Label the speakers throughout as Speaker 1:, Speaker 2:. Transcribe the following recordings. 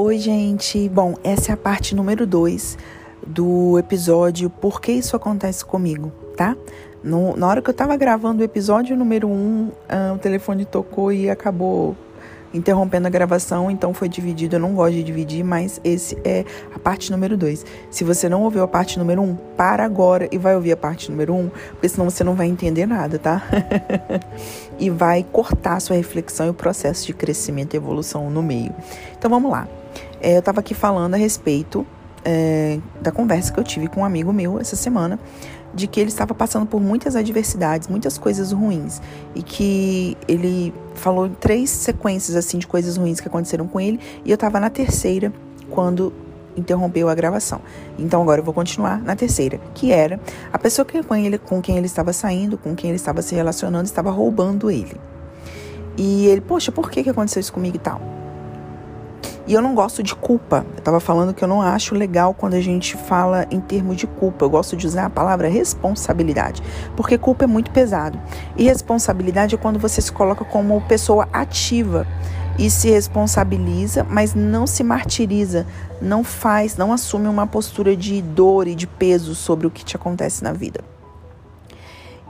Speaker 1: Oi, gente. Bom, essa é a parte número 2 do episódio Por que isso acontece comigo, tá? No, na hora que eu tava gravando o episódio número 1, um, ah, o telefone tocou e acabou interrompendo a gravação, então foi dividido. Eu não gosto de dividir, mas esse é a parte número 2. Se você não ouviu a parte número 1, um, para agora e vai ouvir a parte número 1, um, porque senão você não vai entender nada, tá? e vai cortar a sua reflexão e o processo de crescimento e evolução no meio. Então vamos lá. É, eu estava aqui falando a respeito é, da conversa que eu tive com um amigo meu essa semana, de que ele estava passando por muitas adversidades, muitas coisas ruins, e que ele falou em três sequências assim de coisas ruins que aconteceram com ele, e eu estava na terceira quando interrompeu a gravação. Então agora eu vou continuar na terceira, que era a pessoa que com, ele, com quem ele estava saindo, com quem ele estava se relacionando, estava roubando ele. E ele, poxa, por que, que aconteceu isso comigo e tal? E eu não gosto de culpa. Eu estava falando que eu não acho legal quando a gente fala em termos de culpa. Eu gosto de usar a palavra responsabilidade, porque culpa é muito pesado. E responsabilidade é quando você se coloca como pessoa ativa e se responsabiliza, mas não se martiriza, não faz, não assume uma postura de dor e de peso sobre o que te acontece na vida.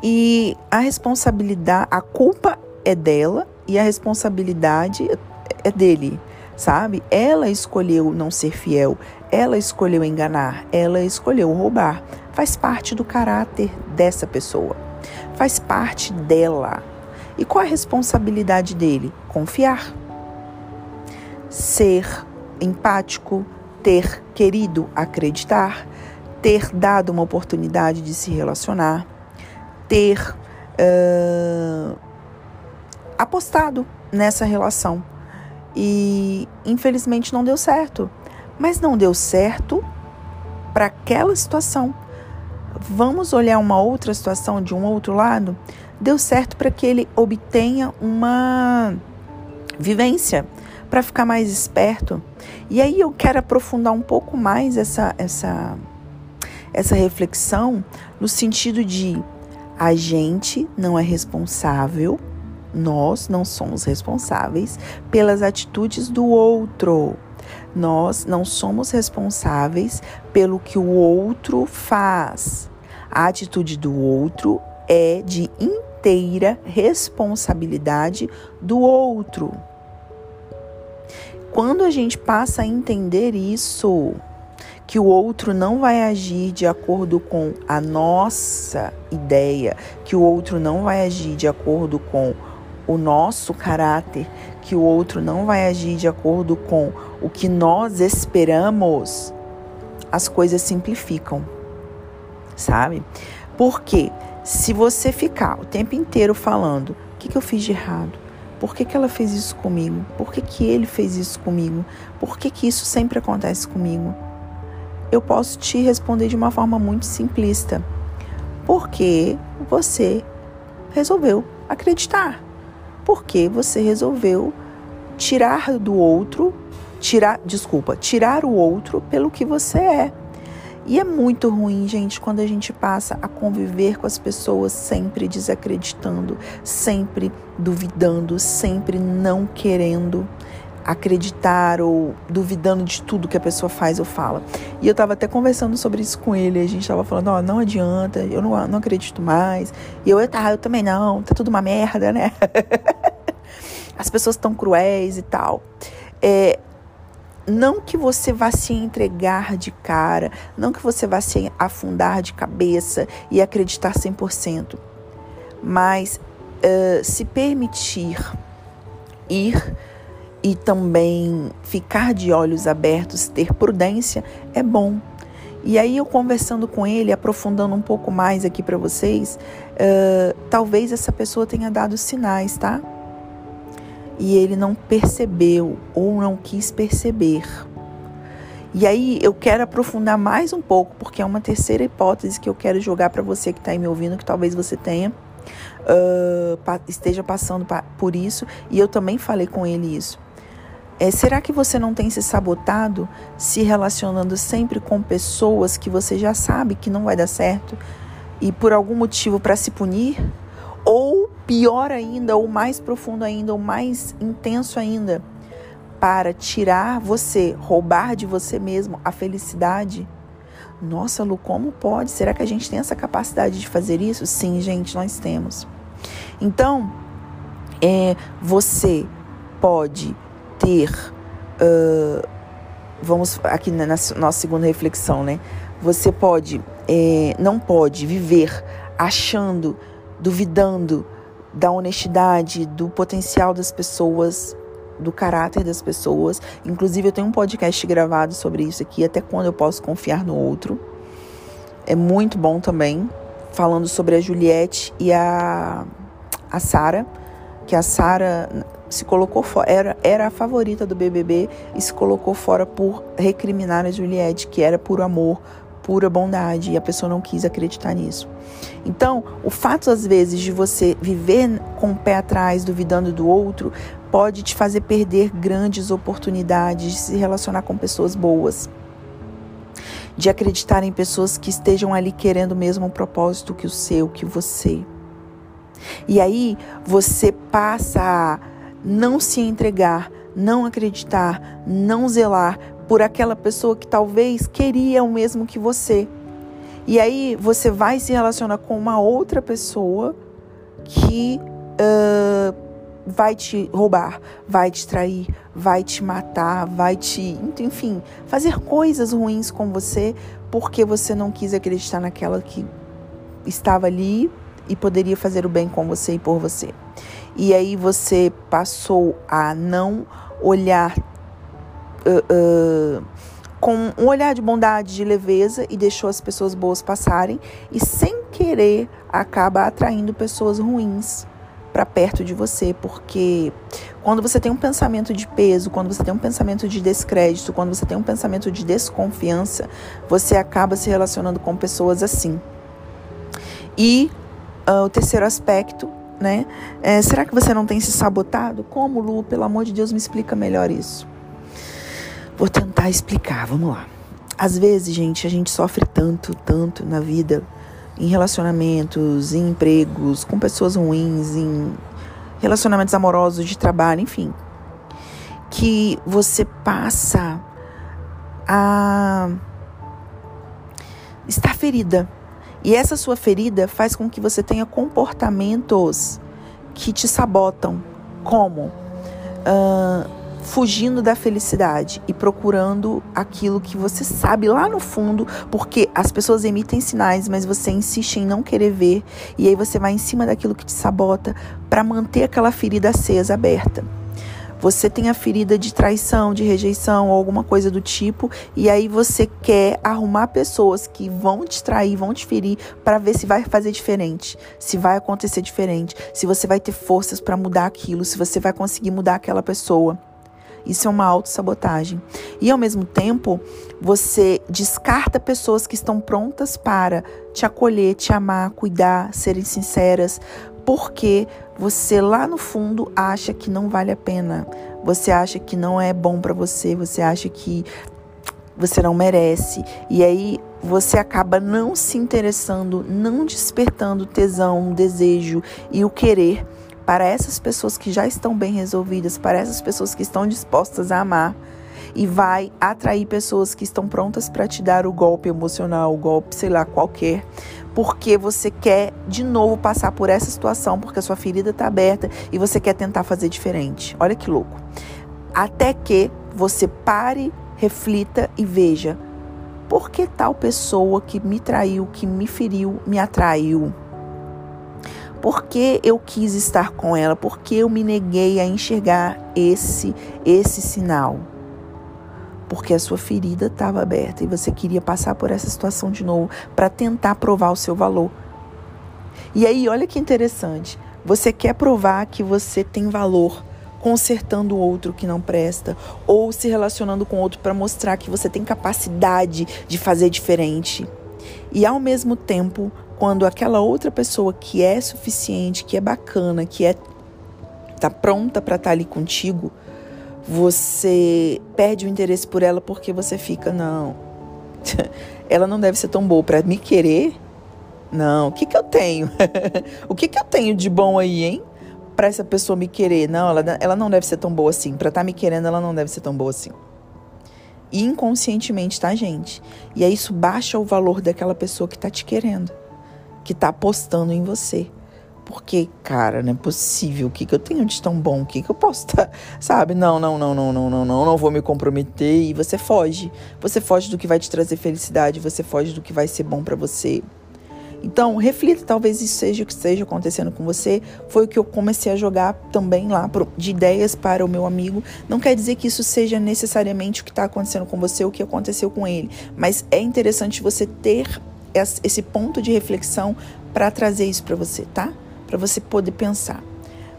Speaker 1: E a responsabilidade, a culpa é dela e a responsabilidade é dele sabe? Ela escolheu não ser fiel, ela escolheu enganar, ela escolheu roubar. Faz parte do caráter dessa pessoa, faz parte dela. E qual a responsabilidade dele? Confiar, ser empático, ter querido acreditar, ter dado uma oportunidade de se relacionar, ter uh, apostado nessa relação e infelizmente não deu certo. Mas não deu certo para aquela situação. Vamos olhar uma outra situação de um outro lado? Deu certo para que ele obtenha uma vivência, para ficar mais esperto. E aí eu quero aprofundar um pouco mais essa essa essa reflexão no sentido de a gente não é responsável nós não somos responsáveis pelas atitudes do outro. Nós não somos responsáveis pelo que o outro faz. A atitude do outro é de inteira responsabilidade do outro. Quando a gente passa a entender isso, que o outro não vai agir de acordo com a nossa ideia, que o outro não vai agir de acordo com o nosso caráter, que o outro não vai agir de acordo com o que nós esperamos, as coisas simplificam, sabe? Porque se você ficar o tempo inteiro falando: o que, que eu fiz de errado? Por que, que ela fez isso comigo? Por que, que ele fez isso comigo? Por que, que isso sempre acontece comigo? Eu posso te responder de uma forma muito simplista. Porque você resolveu acreditar porque você resolveu tirar do outro, tirar, desculpa, tirar o outro pelo que você é. E é muito ruim, gente, quando a gente passa a conviver com as pessoas sempre desacreditando, sempre duvidando, sempre não querendo acreditar ou duvidando de tudo que a pessoa faz ou fala. E eu estava até conversando sobre isso com ele, a gente estava falando, ó, oh, não adianta, eu não, não acredito mais. E eu, tá, eu também não, tá tudo uma merda, né? As pessoas estão cruéis e tal. É, não que você vá se entregar de cara, não que você vá se afundar de cabeça e acreditar 100%, mas uh, se permitir ir e também ficar de olhos abertos, ter prudência, é bom. E aí eu conversando com ele, aprofundando um pouco mais aqui para vocês, uh, talvez essa pessoa tenha dado sinais, tá? E ele não percebeu ou não quis perceber. E aí eu quero aprofundar mais um pouco, porque é uma terceira hipótese que eu quero jogar para você que está aí me ouvindo, que talvez você tenha uh, esteja passando por isso. E eu também falei com ele isso. É, será que você não tem se sabotado se relacionando sempre com pessoas que você já sabe que não vai dar certo e por algum motivo para se punir? Ou pior ainda, ou mais profundo ainda, ou mais intenso ainda, para tirar você, roubar de você mesmo a felicidade? Nossa, Lu, como pode? Será que a gente tem essa capacidade de fazer isso? Sim, gente, nós temos. Então, é, você pode ter. Uh, vamos aqui na, nossa segunda reflexão, né? Você pode, é, não pode viver achando, duvidando da honestidade, do potencial das pessoas, do caráter das pessoas. Inclusive, eu tenho um podcast gravado sobre isso aqui, até quando eu posso confiar no outro. É muito bom também, falando sobre a Juliette e a, a Sara, que a Sara se colocou fora, era, era a favorita do BBB e se colocou fora por recriminar a Juliette, que era por amor, pura bondade, e a pessoa não quis acreditar nisso. Então, o fato às vezes de você viver com o pé atrás, duvidando do outro, pode te fazer perder grandes oportunidades de se relacionar com pessoas boas. De acreditar em pessoas que estejam ali querendo o mesmo propósito que o seu, que você. E aí você passa a não se entregar, não acreditar, não zelar por aquela pessoa que talvez queria o mesmo que você. E aí você vai se relacionar com uma outra pessoa que uh, vai te roubar, vai te trair, vai te matar, vai te, enfim, fazer coisas ruins com você porque você não quis acreditar naquela que estava ali e poderia fazer o bem com você e por você. E aí você passou a não olhar uh, com um olhar de bondade, de leveza e deixou as pessoas boas passarem e sem querer acaba atraindo pessoas ruins para perto de você, porque quando você tem um pensamento de peso, quando você tem um pensamento de descrédito, quando você tem um pensamento de desconfiança, você acaba se relacionando com pessoas assim. E uh, o terceiro aspecto, né? É, será que você não tem se sabotado? Como, Lu? Pelo amor de Deus, me explica melhor isso. Tentar explicar, vamos lá. Às vezes, gente, a gente sofre tanto, tanto na vida, em relacionamentos, em empregos, com pessoas ruins, em relacionamentos amorosos, de trabalho, enfim, que você passa a estar ferida. E essa sua ferida faz com que você tenha comportamentos que te sabotam, como uh, fugindo da felicidade e procurando aquilo que você sabe lá no fundo, porque as pessoas emitem sinais, mas você insiste em não querer ver, e aí você vai em cima daquilo que te sabota para manter aquela ferida acesa, aberta. Você tem a ferida de traição, de rejeição ou alguma coisa do tipo, e aí você quer arrumar pessoas que vão te trair, vão te ferir, para ver se vai fazer diferente, se vai acontecer diferente, se você vai ter forças para mudar aquilo, se você vai conseguir mudar aquela pessoa. Isso é uma autossabotagem. E ao mesmo tempo, você descarta pessoas que estão prontas para te acolher, te amar, cuidar, serem sinceras, porque você lá no fundo acha que não vale a pena. Você acha que não é bom para você, você acha que você não merece. E aí você acaba não se interessando, não despertando tesão, desejo e o querer para essas pessoas que já estão bem resolvidas, para essas pessoas que estão dispostas a amar e vai atrair pessoas que estão prontas para te dar o golpe emocional, o golpe, sei lá, qualquer, porque você quer de novo passar por essa situação, porque a sua ferida está aberta e você quer tentar fazer diferente. Olha que louco. Até que você pare, reflita e veja por que tal pessoa que me traiu, que me feriu, me atraiu. Por que eu quis estar com ela? Por que eu me neguei a enxergar esse esse sinal? Porque a sua ferida estava aberta e você queria passar por essa situação de novo para tentar provar o seu valor. E aí, olha que interessante. Você quer provar que você tem valor consertando o outro que não presta ou se relacionando com outro para mostrar que você tem capacidade de fazer diferente. E ao mesmo tempo, quando aquela outra pessoa que é suficiente, que é bacana, que é tá pronta para estar tá ali contigo, você perde o interesse por ela porque você fica não. ela não deve ser tão boa para me querer. Não, o que que eu tenho? o que que eu tenho de bom aí, hein? para essa pessoa me querer. Não, ela, ela não deve ser tão boa assim. Para estar tá me querendo, ela não deve ser tão boa assim. Inconscientemente, tá, gente? E aí isso baixa o valor daquela pessoa que tá te querendo, que tá apostando em você. Porque, cara, não é possível. O que, que eu tenho de tão bom? O que, que eu posso estar. Tá, sabe? Não, não, não, não, não, não, não, não vou me comprometer. E você foge. Você foge do que vai te trazer felicidade. Você foge do que vai ser bom para você. Então, reflita, talvez isso seja o que esteja acontecendo com você. Foi o que eu comecei a jogar também lá de ideias para o meu amigo. Não quer dizer que isso seja necessariamente o que está acontecendo com você, o que aconteceu com ele, mas é interessante você ter esse ponto de reflexão para trazer isso para você, tá? Para você poder pensar.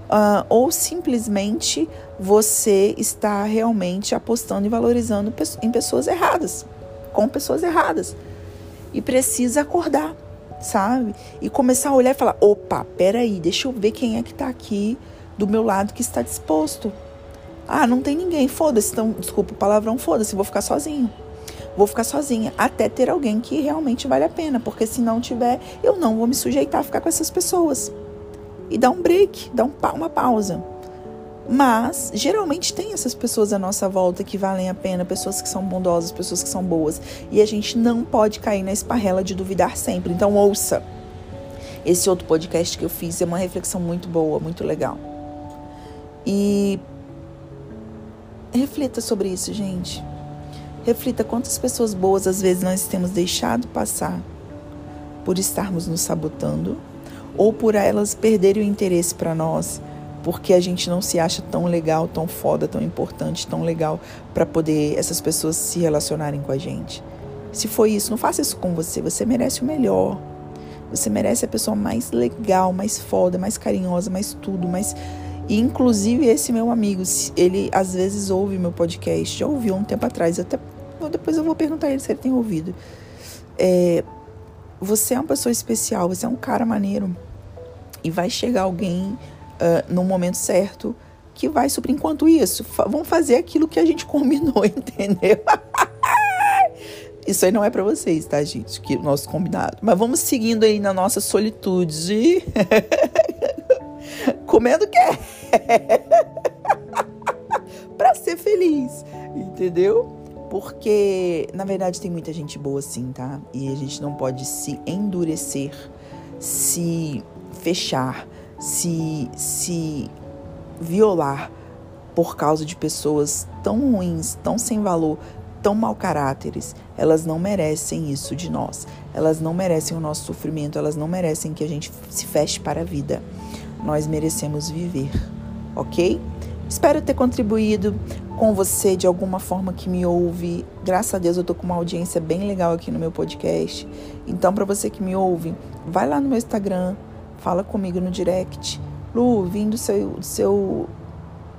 Speaker 1: Uh, ou simplesmente você está realmente apostando e valorizando em pessoas erradas, com pessoas erradas. E precisa acordar sabe? E começar a olhar e falar: opa, peraí, deixa eu ver quem é que tá aqui do meu lado que está disposto. Ah, não tem ninguém, foda-se. Então, desculpa o palavrão, foda-se, vou ficar sozinho. Vou ficar sozinha até ter alguém que realmente vale a pena, porque se não tiver, eu não vou me sujeitar a ficar com essas pessoas. E dar um break, dar um, uma pausa. Mas geralmente tem essas pessoas à nossa volta que valem a pena, pessoas que são bondosas, pessoas que são boas. E a gente não pode cair na esparrela de duvidar sempre. Então ouça. Esse outro podcast que eu fiz é uma reflexão muito boa, muito legal. E reflita sobre isso, gente. Reflita quantas pessoas boas às vezes nós temos deixado passar por estarmos nos sabotando ou por elas perderem o interesse para nós porque a gente não se acha tão legal, tão foda, tão importante, tão legal para poder essas pessoas se relacionarem com a gente. Se foi isso, não faça isso com você. Você merece o melhor. Você merece a pessoa mais legal, mais foda, mais carinhosa, mais tudo, mais. E, inclusive, esse meu amigo, ele às vezes ouve meu podcast. Já ouviu um tempo atrás. Até depois eu vou perguntar ele se ele tem ouvido. É, você é uma pessoa especial, você é um cara maneiro. E vai chegar alguém uh, no momento certo que vai suprir. Enquanto isso, fa vamos fazer aquilo que a gente combinou, entendeu? Isso aí não é para vocês, tá, gente? Que nosso combinado. Mas vamos seguindo aí na nossa solitude. Comendo o quê? para ser feliz, entendeu? Porque, na verdade, tem muita gente boa sim, tá? E a gente não pode se endurecer, se fechar, se, se violar por causa de pessoas tão ruins, tão sem valor, tão mau caráteres. Elas não merecem isso de nós. Elas não merecem o nosso sofrimento, elas não merecem que a gente se feche para a vida. Nós merecemos viver, ok? Espero ter contribuído com você de alguma forma que me ouve. Graças a Deus eu tô com uma audiência bem legal aqui no meu podcast. Então, para você que me ouve, vai lá no meu Instagram, fala comigo no direct. Lu, vim do seu, do seu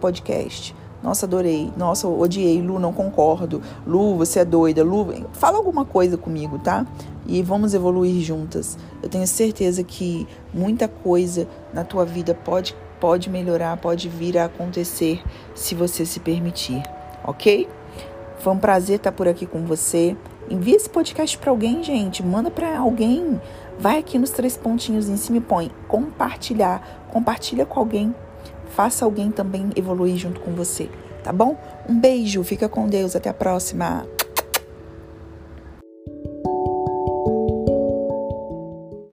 Speaker 1: podcast. Nossa, adorei. Nossa, odiei. Lu, não concordo. Lu, você é doida. Lu, fala alguma coisa comigo, tá? E vamos evoluir juntas. Eu tenho certeza que muita coisa na tua vida pode, pode melhorar, pode vir a acontecer se você se permitir, ok? Foi um prazer estar por aqui com você. Envie esse podcast para alguém, gente. Manda para alguém. Vai aqui nos três pontinhos em cima e põe compartilhar. Compartilha com alguém. Faça alguém também evoluir junto com você, tá bom? Um beijo, fica com Deus, até a próxima.